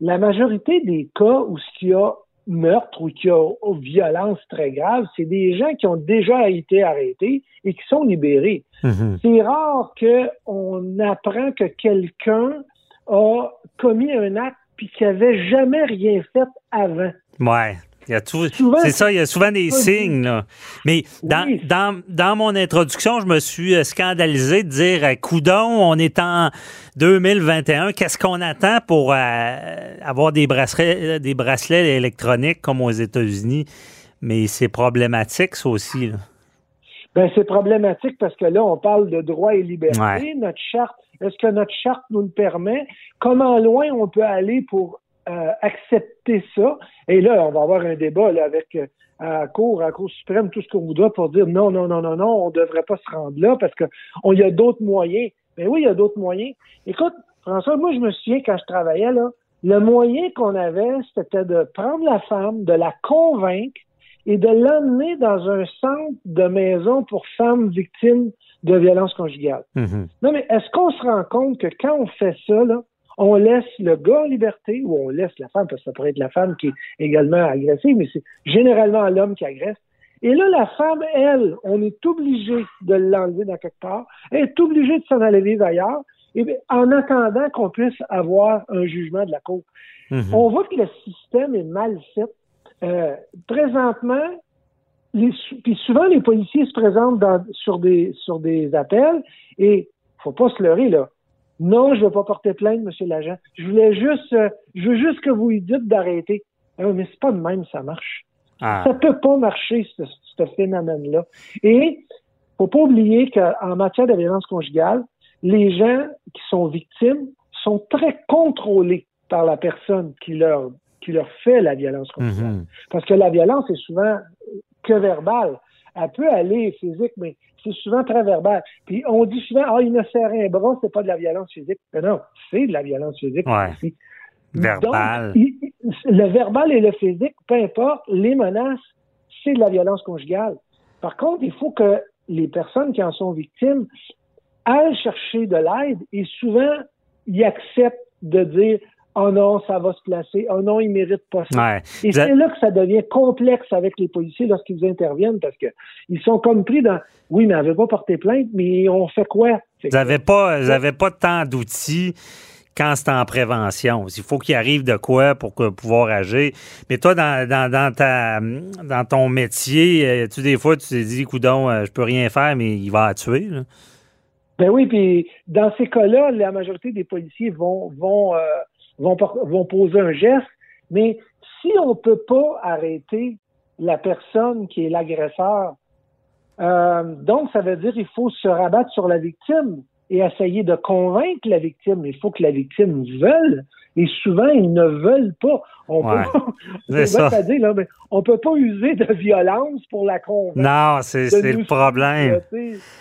la majorité des cas où il y a meurtre ou qu'il y a violence très grave, c'est des gens qui ont déjà été arrêtés et qui sont libérés. Mhm. C'est rare qu'on apprend que quelqu'un a commis un acte puis qu'il n'avait jamais rien fait avant. Ouais. Il y a tout- Souvent, c'est ça, il y a souvent des signes. Là. Mais dans, Oui. dans, dans mon introduction, je me suis euh, scandalisé de dire euh, Coudon, on est en 2021, qu'est-ce qu'on attend pour euh, avoir des bracelets, des bracelets électroniques comme aux États-Unis? Mais c'est problématique, ça aussi. là. Ben, c'est problématique parce que là, on parle de droits et libertés. Ouais. Notre charte, est-ce que notre charte nous le permet? Comment loin on peut aller pour euh, accepter ça? Et là, on va avoir un débat là, avec euh, à la Cour, à la Cour suprême, tout ce qu'on voudra pour dire non, non, non, non, non, on ne devrait pas se rendre là parce que on y a d'autres moyens. Mais oui, il y a d'autres moyens. Écoute, François, moi, je me souviens quand je travaillais là, le moyen qu'on avait, c'était de prendre la femme, de la convaincre et de l'emmener dans un centre de maison pour femmes victimes de violences conjugales. Mhm. Non, mais est-ce qu'on se rend compte que quand on fait ça, là, on laisse le gars en liberté ou on laisse la femme, parce que ça pourrait être la femme qui est également agressée, mais c'est généralement l'homme qui agresse. Et là, la femme, elle, on est obligé de l'enlever dans quelque part, elle est obligée de s'en aller vivre ailleurs, et bien, en attendant qu'on puisse avoir un jugement de la Cour. Mhm. On voit que le système est mal fait. Euh, présentement, les, puis souvent les policiers se présentent dans- sur des sur des appels et faut pas se leurrer là. Non, je ne veux pas porter plainte, Monsieur l'agent. Je voulais juste, euh, je veux juste que vous lui dites d'arrêter. Ah mais c'est pas de même, ça marche. Ah. Ça peut pas marcher, ce, ce phénomène-là. Et faut pas oublier qu'en matière de violence conjugale, les gens qui sont victimes sont très contrôlés par la personne qui leur qui leur fait la violence conjugale. Mhm. Parce que la violence est souvent que verbale. Elle peut aller physique, mais c'est souvent très verbal. Puis on dit souvent, ah, il me serre un bras, c'est pas de la violence physique. Mais non, c'est de la violence physique Ouais. aussi. Verbal. Donc, il- le verbal et le physique, peu importe, les menaces, c'est de la violence conjugale. Par contre, il faut que les personnes qui en sont victimes aillent chercher de l'aide et souvent, ils acceptent de dire Oh non, ça va se placer. Oh non, il mérite pas ça. Ouais. Et a- c'est là que ça devient complexe avec les policiers lorsqu'ils interviennent parce que ils sont comme pris dans oui, mais elle veut pas porter plainte, mais on fait quoi? Vous n'avez pas, vous avez pas tant d'outils quand c'est en prévention. Il faut qu'il arrive de quoi pour que- pouvoir agir. Mais toi, dans, dans, dans ta, dans ton métier, euh, tu des fois, tu t'es dit, coudon, euh, je peux rien faire, mais il va la tuer. là. Ben oui, puis dans ces cas-là, la majorité des policiers vont vont euh, vont, poser un geste, mais si on peut pas arrêter la personne qui est l'agresseur, euh, donc ça veut dire qu'il faut se rabattre sur la victime et essayer de convaincre la victime. Il faut que la victime veuille. Et souvent, ils ne veulent pas. On Ouais. peut pas, [laughs] C'est c'est bête ça. à dire, là, mais on peut pas user de violence pour la convaincre. Non, c'est le problème.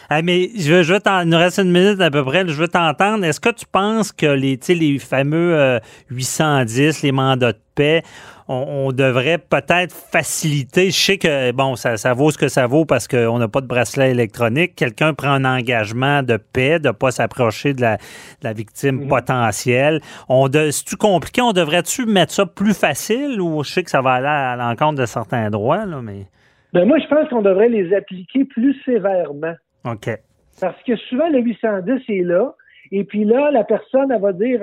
Ah, mais je, veux- je veux t'en- il nous reste une minute à peu près. Je veux t'entendre. Est-ce que tu penses que les, les fameux euh, 810, les mandats de paix, on, on devrait peut-être faciliter? Je sais que, bon, ça, ça vaut ce que ça vaut parce qu'on n'a pas de bracelet électronique. Quelqu'un prend un engagement de paix, de ne pas s'approcher de la, de la victime potentielle. On de, C'est-tu compliqué? On devrait-tu mettre ça plus facile ou je sais que ça va aller à l'encontre de certains droits, là, mais. Ben moi, je pense qu'on devrait les appliquer plus sévèrement. OK. Parce que souvent, le 810 est là. Et puis là, la personne, elle va dire,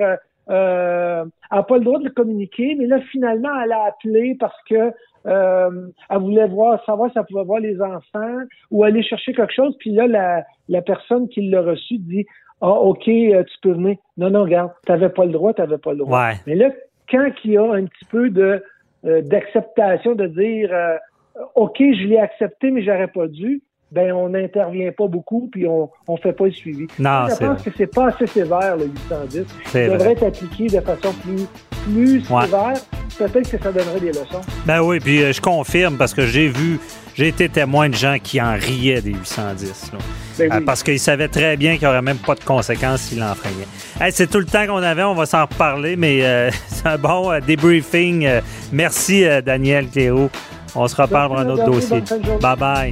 euh, elle n'a pas le droit de le communiquer, mais là, finalement, elle a appelé parce que euh, elle voulait voir, savoir si elle pouvait voir les enfants ou aller chercher quelque chose. Puis là, la, la personne qui l'a reçu dit, ah, OK, euh, tu peux venir. Non, non, regarde, tu n'avais pas le droit, tu n'avais pas le droit. Ouais. Mais là, quand il y a un petit peu de euh, d'acceptation de dire euh, OK, je l'ai accepté, mais j'aurais pas dû, ben on n'intervient pas beaucoup puis on on fait pas le suivi. Non, je pense vrai. que c'est pas assez sévère le 810. C'est Il vrai. devrait être appliqué de façon plus plus Ouais. sévère. Peut-être que ça donnerait des leçons. Ben oui, puis euh, je confirme parce que j'ai vu, j'ai été témoin de gens qui en riaient des 810. là. Ben Euh, oui. parce qu'ils savaient très bien qu'il n'y aurait même pas de conséquences s'ils l'enfreignaient. Hey, c'est tout le temps qu'on avait, on va s'en reparler, mais euh, [laughs] c'est un bon débriefing. Merci, Daniel Cléo. On se reparle pour un autre dossier. Bye bye.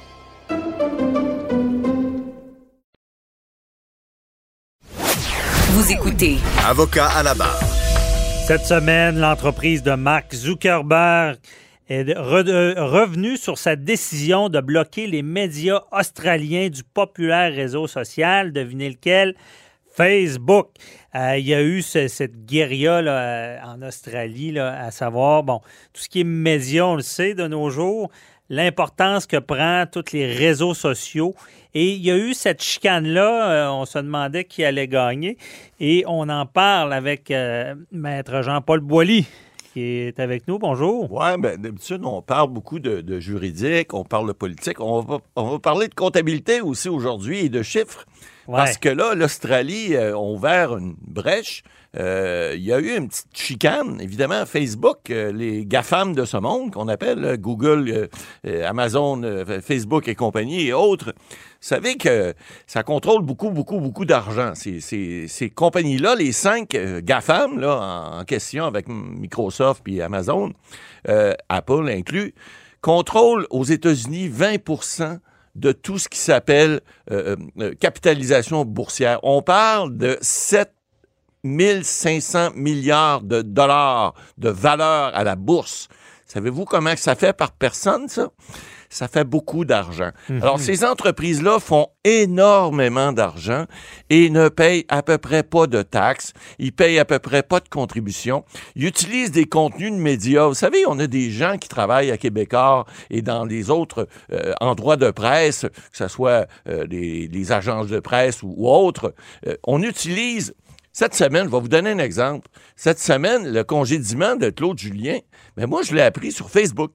Vous écoutez Avocat à la barre. Cette semaine, l'entreprise de Mark Zuckerberg est re- euh, revenue sur sa décision de bloquer les médias australiens du populaire réseau social, devinez lequel? Facebook. Euh, il y a eu ce- cette guérilla là, euh, en Australie, là, à savoir, bon, tout ce qui est médias, on le sait de nos jours, l'importance que prend tous les réseaux sociaux. Et il y a eu cette chicane-là, euh, on se demandait qui allait gagner. Et on en parle avec euh, Maître Jean-Paul Boilly, qui est avec nous. Bonjour. Oui, ben, d'habitude, on parle beaucoup de, de juridique, on parle de politique. On va, on va parler de comptabilité aussi aujourd'hui et de chiffres. Ouais. Parce que là, l'Australie euh, a ouvert une brèche. Euh, Il y a eu une petite chicane, évidemment, Facebook, euh, les GAFAM de ce monde, qu'on appelle euh, Google, euh, Amazon, Facebook et compagnie et autres. Vous savez que ça contrôle beaucoup, beaucoup, beaucoup d'argent. Ces, ces- ces compagnies-là, les cinq GAFAM là, en, en question avec Microsoft puis Amazon, euh, Apple inclus, contrôlent aux États-Unis 20 de tout ce qui s'appelle euh, euh, capitalisation boursière. On parle de 7 1500 milliards de dollars de valeur à la bourse. Savez-vous comment ça fait par personne, ça? Ça fait beaucoup d'argent. Alors, ces entreprises-là font énormément d'argent et ne payent à peu près pas de taxes. Ils payent à peu près pas de contributions. Ils utilisent des contenus de médias. Vous savez, on a des gens qui travaillent à Québécois et dans les autres euh, endroits de presse, que ce soit euh, les, les agences de presse ou, ou autres. Euh, on utilise cette semaine, je vais vous donner un exemple. Cette semaine, le congédiement de Claude Julien, mais moi, je l'ai appris sur Facebook.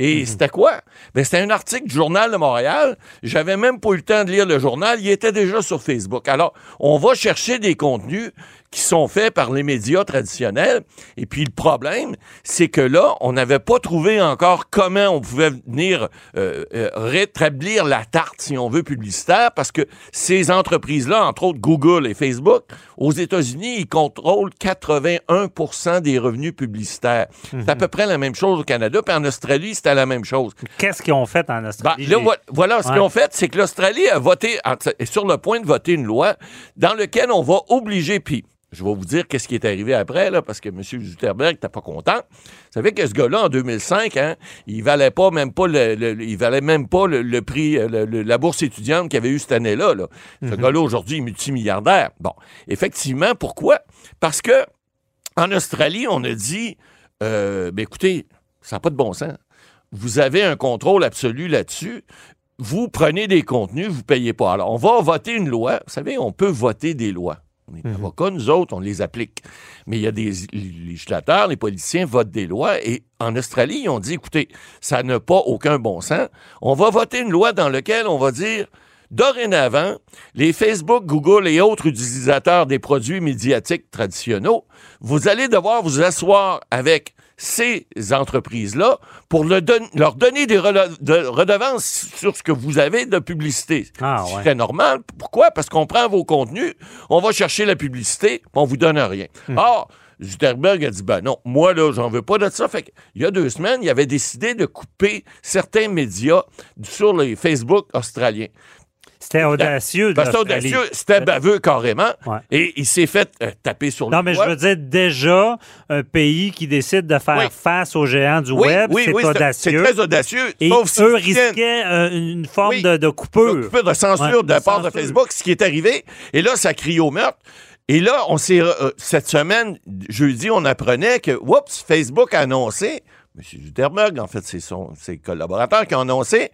Et c'était quoi? Ben, c'était un article du Journal de Montréal. J'avais même pas eu le temps de lire le journal. Il était déjà sur Facebook. Alors, on va chercher des contenus qui sont faits par les médias traditionnels. Et puis, le problème, c'est que là, on n'avait pas trouvé encore comment on pouvait venir euh, euh, rétablir la tarte, si on veut, publicitaire, parce que ces entreprises-là, entre autres Google et Facebook, aux États-Unis, ils contrôlent 81 des revenus publicitaires. C'est à peu près la même chose au Canada, puis en Australie, c'était la même chose. Qu'est-ce qu'ils ont fait en Ben, Australie? là, vo- voilà, ce Ouais. qu'ils ont fait, c'est que l'Australie a voté, est sur le point de voter une loi dans laquelle on va obliger, puis je vais vous dire qu'est-ce qui est arrivé après, là, parce que M. Zuckerberg n'était pas content. Vous savez que ce gars-là, en 2005, hein, il valait pas même pas le, le- il valait même pas le, le prix, euh, le- la bourse étudiante qu'il avait eu cette année-là. Là. Ce gars-là, aujourd'hui, est multimilliardaire. Bon, effectivement, pourquoi? Parce que en Australie, on a dit, euh, ben écoutez, ça n'a pas de bon sens. Vous avez un contrôle absolu là-dessus. Vous prenez des contenus, vous ne payez pas. Alors, on va voter une loi. Vous savez, on peut voter des lois. On est avocats, nous autres, on les applique. Mais il y a des législateurs, les politiciens votent des lois. Et en Australie, ils ont dit, écoutez, ça n'a pas aucun bon sens. On va voter une loi dans laquelle on va dire, dorénavant, les Facebook, Google et autres utilisateurs des produits médiatiques traditionnels, vous allez devoir vous asseoir avec ces entreprises-là pour le don- leur donner des de- redevances sur ce que vous avez de publicité. Ah, C'est ouais. très normal. Pourquoi? Parce qu'on prend vos contenus, on va chercher la publicité, on vous donne rien. Hmm. Or, Zuckerberg a dit, ben non, moi, là, j'en veux pas de ça. Fait il y a deux semaines, il avait décidé de couper certains médias sur les Facebook australiens. C'était audacieux. Ben, c'était audacieux, c'était baveux carrément. Ouais. Et il s'est fait euh, taper sur le Non, mais je veux dire, déjà, un pays qui décide de faire Oui. face aux géants du Oui, Web, oui, c'est audacieux. C'est très audacieux. Et sauf eux risquaient euh, une forme de, de coupure. de coupure de censure Ouais, de la part de. Facebook, ce qui est arrivé. Et là, ça crie au meurtre. Et là, on s'est euh, cette semaine, jeudi, on apprenait que, oups, Facebook a annoncé M. Zuckerberg, en fait, c'est son, ses collaborateurs qui ont annoncé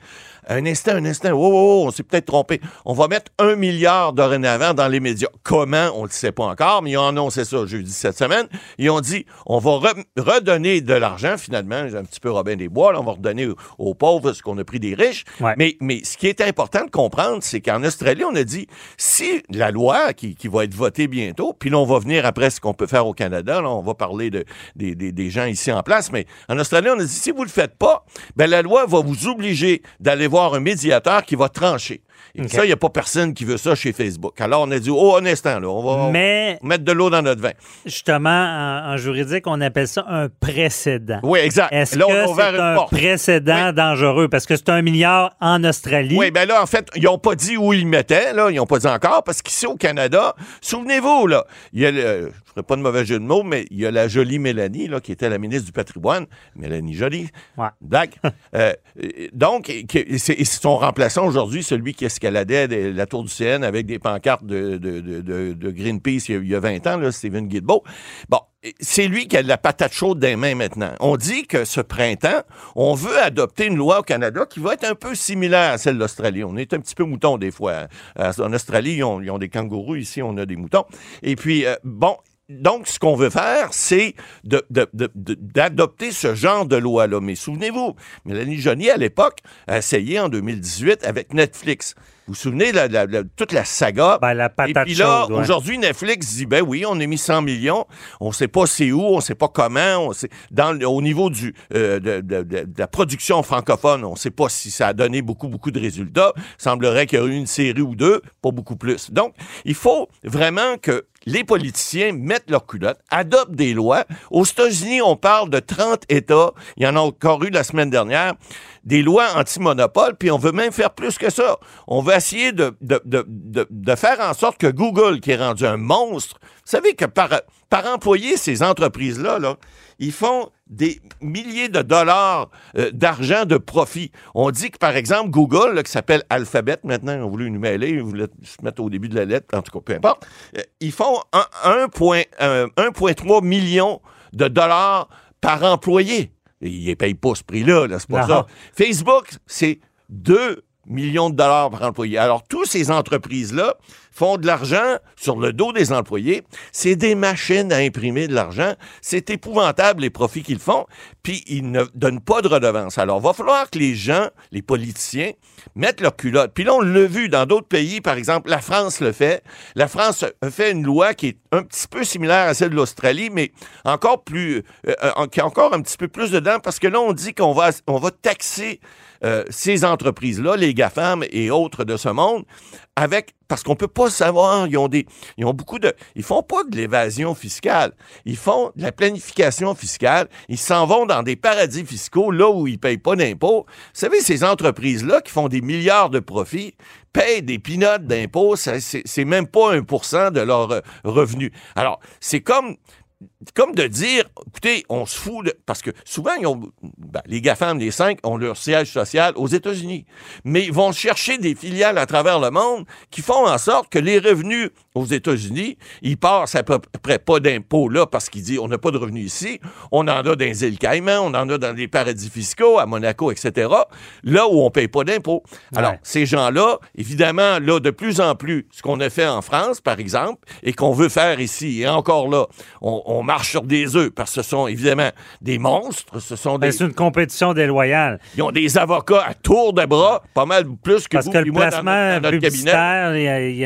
un instant, un instant, oh, oh, oh, on s'est peut-être trompé. On va mettre un milliard dorénavant dans les médias. Comment, on ne le sait pas encore, mais ils ont annoncé ça jeudi cette semaine. Ils ont dit, on va re- redonner de l'argent, finalement, un petit peu Robin des Bois, là, on va redonner aux, aux pauvres ce qu'on a pris des riches. Ouais. Mais, mais ce qui est important de comprendre, c'est qu'en Australie, on a dit, si la loi qui, qui va être votée bientôt, puis là, on va venir après ce qu'on peut faire au Canada, là, on va parler de, des, des- des gens ici en place, mais en Australie, on a dit, si vous le faites pas, ben, la loi va vous obliger d'aller voir un médiateur qui va trancher. Et ça, il n'y a pas personne qui veut ça chez Facebook. Alors, on a dit, oh, un instant, là, on va Mais mettre de l'eau dans notre vin. justement, en, en juridique, on appelle ça un précédent. Oui, exact. Est-ce Là, on a que ouvert c'est un porte. précédent dangereux? Parce que c'est un milliard en Australie. Oui, ben là, en fait, ils n'ont pas dit où ils le mettaient, là. Ils n'ont pas dit encore, parce qu'ici, au Canada, souvenez-vous, là, il y a le, je ne ferai pas de mauvais jeu de mots, mais il y a la jolie Mélanie, là, qui était la ministre du patrimoine. Mélanie Jolie. Ouais. [laughs] Euh, donc, c'est son remplaçant aujourd'hui, celui qui la tour du avec des pancartes de, de- de- de- de Greenpeace il y, a, il y a 20 ans, Stephen. Bon, c'est lui qui a la patate chaude des mains maintenant. On dit que ce printemps, on veut adopter une loi au Canada qui va être un peu similaire à celle d'Australie. On est un petit peu mouton des fois. En Australie, ils ont, ils ont des kangourous. Ici, on a des moutons. Et puis, euh, bon, donc, ce qu'on veut faire, c'est d'adopter ce genre de loi-là. Mais souvenez-vous, Mélanie Joly, à l'époque, a essayé en 2018 avec Netflix. Vous vous souvenez de la- la- toute la saga? Ben, la Et patate puis là, ouais. aujourd'hui, Netflix dit, ben oui, on a mis 100 millions, on sait pas c'est où, on sait pas comment, on sait, dans, au niveau du, euh, de, de- de- de la production francophone, on sait pas si ça a donné beaucoup, beaucoup de résultats. Il semblerait qu'il y a eu une série ou deux, pas beaucoup plus. Donc, il faut vraiment que les politiciens mettent leur culotte, adoptent des lois. Aux États-Unis, on parle de 30 États. Il y en a encore eu la semaine dernière. Des lois anti-monopole, puis on veut même faire plus que ça. On veut essayer de, faire en sorte que Google, qui est rendu un monstre, vous savez que par, employé, ces entreprises-là, là, ils font des milliers de dollars euh, d'argent de profit. On dit que, par exemple, Google, qui s'appelle Alphabet maintenant, ont voulu nous mêler, ils voulaient se mettre au début de la lettre, en tout cas, peu importe, euh, ils font un- un point- euh, 1,3 million de dollars par employé. Ils ne payent pas ce prix-là, là, c'est pas Non. ça. Facebook, c'est 2 millions de dollars par employé. Alors, toutes ces entreprises-là font de l'argent sur le dos des employés. C'est des machines à imprimer de l'argent. C'est épouvantable les profits qu'ils font. Puis, ils ne donnent pas de redevance. Alors, il va falloir que les gens, les politiciens, mettent leur culotte. Puis là, on l'a vu dans d'autres pays. Par exemple, la France le fait. La France fait une loi qui est un petit peu similaire à celle de l'Australie, mais encore plus, euh, euh, qui a encore un petit peu plus dedans, parce que là, on dit qu'on va, on va taxer euh, ces entreprises-là, les GAFAM et autres de ce monde, avec parce qu'on peut pas savoir, ils ont des ils ont beaucoup de ils font pas de l'évasion fiscale, ils font de la planification fiscale, ils s'en vont dans des paradis fiscaux là où ils payent pas d'impôts. Vous savez ces entreprises là qui font des milliards de profits payent des pinottes d'impôts, c'est même pas un pour cent de leurs euh, revenus. Alors, c'est comme comme de dire, écoutez, on se fout de... Parce que souvent, ils ont, ben, les GAFAM, les cinq, ont leur siège social aux États-Unis. Mais ils vont chercher des filiales à travers le monde qui font en sorte que les revenus aux États-Unis, ils passent à peu près pas d'impôts là parce qu'ils disent, on n'a pas de revenus ici. On en a dans les îles Caïmans, on en a dans les paradis fiscaux, à Monaco, etc. Là où on paye pas d'impôts. Alors, Ouais. ces gens-là, évidemment, là, de plus en plus, ce qu'on a fait en France, par exemple, et qu'on veut faire ici, et encore là, on, on marche sur des œufs, parce que ce sont évidemment des monstres, ce sont Ben, des... c'est une compétition déloyale. Ils ont des avocats à tour de bras, pas mal plus que Parce vous que et le moi dans placement notre- dans notre cabinet.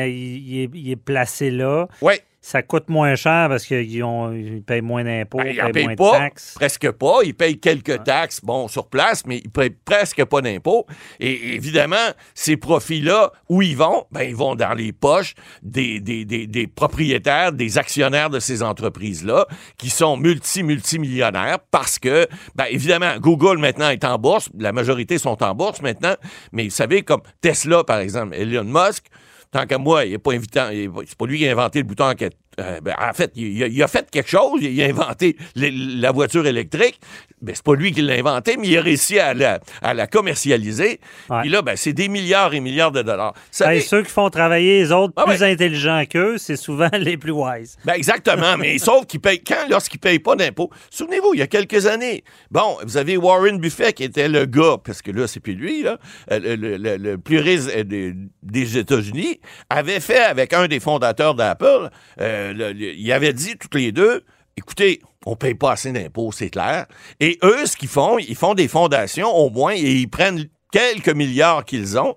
il, il est placé là. Oui. Ça coûte moins cher parce qu'ils ont- ils payent moins d'impôts, Ben, ils en payent moins payent pas, de taxes. presque pas. Ils payent quelques taxes, bon, sur place, mais ils payent presque pas d'impôts. Et évidemment, ces profits-là, où ils vont? Ben, ils vont dans les poches des, des, des, des propriétaires, des actionnaires de ces entreprises-là, qui sont multi-multimillionnaires parce que, ben, évidemment, Google maintenant est en bourse. La majorité sont en bourse maintenant. Mais vous savez, comme Tesla, par exemple, Elon Musk, Tant qu'à moi, il est pas invitant. C'est pas lui qui a inventé le bouton enquête- euh, ben, en fait, il, a- il a fait quelque chose, il a inventé les- la voiture électrique. Ben, c'est pas lui qui l'a inventé, mais il a réussi à la, à la commercialiser. Puis là, ben, c'est des milliards et milliards de dollars. Ça Hey, fait- ceux qui font travailler les autres Ah plus ouais. intelligents qu'eux, c'est souvent [laughs] les plus wise. Ben exactement, mais [laughs] sauf qu'ils payent quand lorsqu'ils payent pas d'impôts. Souvenez-vous, il y a quelques années, bon, vous avez Warren Buffett qui était le gars, parce que là c'est plus lui là, euh, le, le- le- le plus riche euh, des, des États-Unis, avait fait avec un des fondateurs d'Apple, euh, le- le- il avait dit toutes les deux, écoutez, on paye pas assez d'impôts, c'est clair. Et eux, ce qu'ils font, ils font des fondations au moins et ils prennent quelques milliards qu'ils ont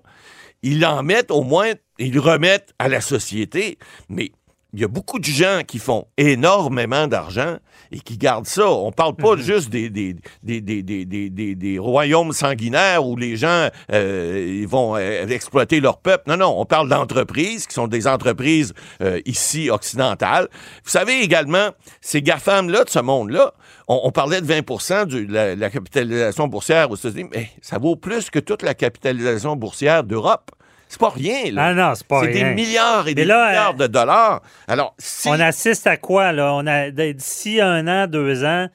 ils en mettent au moins, ils remettent à la société. Mais il y a beaucoup de gens qui font énormément d'argent et qui gardent ça. On parle pas juste des, des, des, des, des, des, des- des royaumes sanguinaires où les gens euh, ils vont euh, exploiter leur peuple. Non, non, on parle d'entreprises qui sont des entreprises euh, ici occidentales. Vous savez également, ces GAFAM-là de ce monde-là, on, on parlait de 20% de la, la capitalisation boursière aux États-Unis, mais ça vaut plus que toute la capitalisation boursière d'Europe. C'est pas rien, là. Ah non, c'est pas C'est des rien. milliards et Mais des là, milliards de dollars. Alors, si... On assiste à quoi, là? On a d'ici un an, deux ans,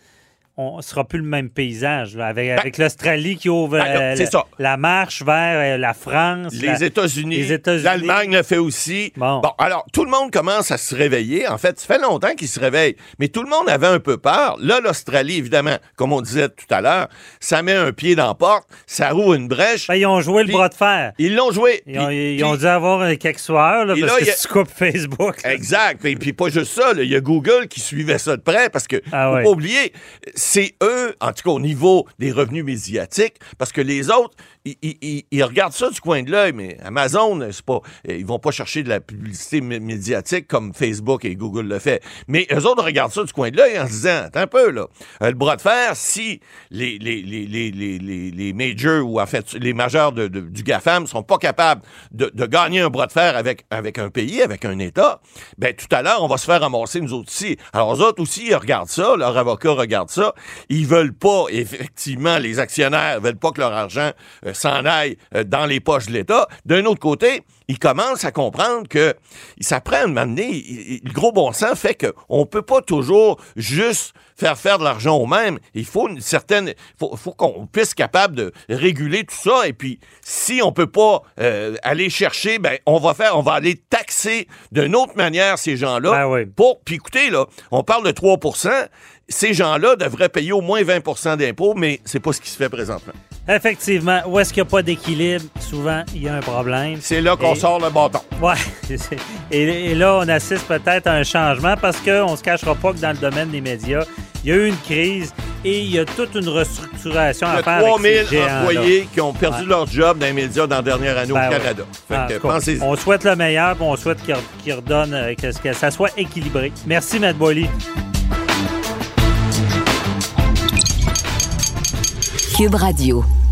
on sera plus le même paysage, là, avec, avec l'Australie qui ouvre Ben, euh, la, ça. la marche vers euh, la France. Les États-Unis, l'Allemagne le fait aussi. Bon. alors, tout le monde commence à se réveiller. En fait, ça fait longtemps qu'ils se réveillent, mais tout le monde avait un peu peur. Là, l'Australie, évidemment, comme on disait tout à l'heure, ça met un pied dans la porte, ça roule une brèche. Ben, ils ont joué le bras de fer. Ils l'ont joué. Ils ont, ils ont dû avoir euh, quelques soirs, là, parce là, que a- si tu coupes Facebook. Exact. Et puis pas juste ça, il y a Google qui suivait ça de près parce que Ah faut pas oublier, c'est eux, en tout cas au niveau des revenus médiatiques, parce que les autres, ils, regardent ça du coin de l'œil, mais Amazon, c'est pas, ils vont pas chercher de la publicité mé- médiatique comme Facebook et Google le fait. Mais eux autres regardent ça du coin de l'œil en se disant, attends un peu là, Euh, le bras de fer, si les les les majors ou en fait les majeurs du GAFAM sont pas capables de, gagner un bras de fer avec un pays, avec un État, ben tout à l'heure on va se faire ramasser nous autres aussi. Alors eux autres aussi ils regardent ça, leurs avocats regardent ça, ils veulent pas effectivement les actionnaires veulent pas que leur argent euh, s'en aille euh, dans les poches de l'État. D'un autre côté, ils commencent à comprendre que ça prend un donné, le gros bon sens fait que on peut pas toujours juste faire faire de l'argent au même. Il faut une certaine, faut, faut qu'on puisse être capable de réguler tout ça. Et puis, si on peut pas euh, aller chercher, ben on va faire, on va aller taxer d'une autre manière ces gens-là. Pour, puis écoutez là, on parle de 3 Ces gens-là devraient payer au moins 20% d'impôts, mais c'est pas ce qui se fait présentement. Effectivement, où est-ce qu'il n'y a pas d'équilibre, souvent, il y a un problème. C'est là qu'on Et- sort le bâton. [laughs] C'est- Et, et là, on assiste peut-être à un changement parce qu'on ne se cachera pas que dans le domaine des médias, il y a eu une crise et il y a toute une restructuration Il y à a faire. 3000 avec ces géants-là. employés qui ont perdu Ouais. leur job dans les médias dans la dernière année Ben au ouais. Canada. Fait que on souhaite le meilleur, on souhaite qu'il re- qu'il redonne, euh, que, que ça soit équilibré. Merci, Matt Boily. Cube Radio.